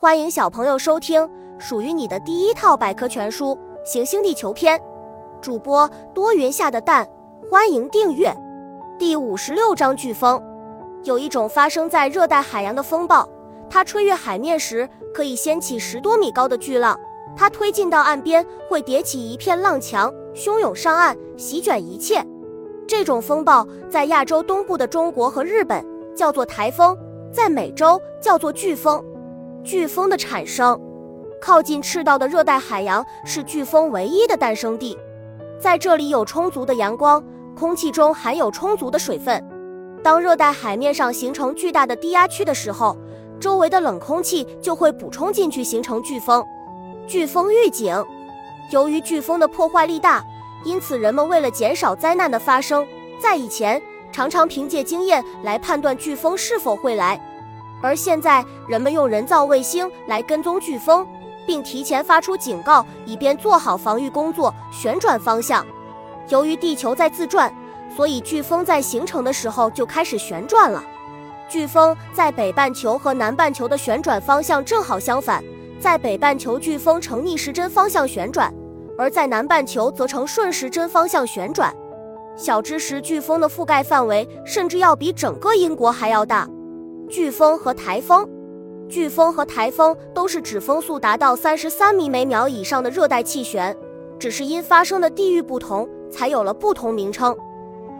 欢迎小朋友收听属于你的第一套百科全书《行星地球篇》，主播多云下的蛋，欢迎订阅。第五十六章飓风，有一种发生在热带海洋的风暴，它吹越海面时可以掀起十多米高的巨浪，它推进到岸边会叠起一片浪墙，汹涌上岸，席卷一切。这种风暴在亚洲东部的中国和日本叫做台风，在美洲叫做飓风。飓风的产生，靠近赤道的热带海洋是飓风唯一的诞生地，在这里有充足的阳光，空气中含有充足的水分。当热带海面上形成巨大的低压区的时候，周围的冷空气就会补充进去，形成飓风。飓风预警，由于飓风的破坏力大，因此人们为了减少灾难的发生，在以前常常凭借经验来判断飓风是否会来。而现在，人们用人造卫星来跟踪飓风，并提前发出警告，以便做好防御工作，旋转方向。由于地球在自转，所以飓风在形成的时候就开始旋转了。飓风在北半球和南半球的旋转方向正好相反，在北半球飓风呈逆时针方向旋转，而在南半球则呈顺时针方向旋转。小知识：飓风的覆盖范围甚至要比整个英国还要大。飓风和台风，飓风和台风都是指风速达到三十三米每秒以上的热带气旋，只是因发生的地域不同，才有了不同名称。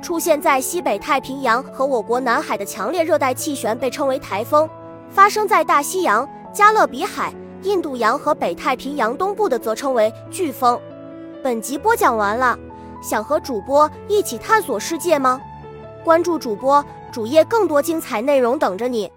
出现在西北太平洋和我国南海的强烈热带气旋被称为台风，发生在大西洋、加勒比海、印度洋和北太平洋东部的则称为飓风。本集播讲完了，想和主播一起探索世界吗？关注主播。主页更多精彩内容等着你。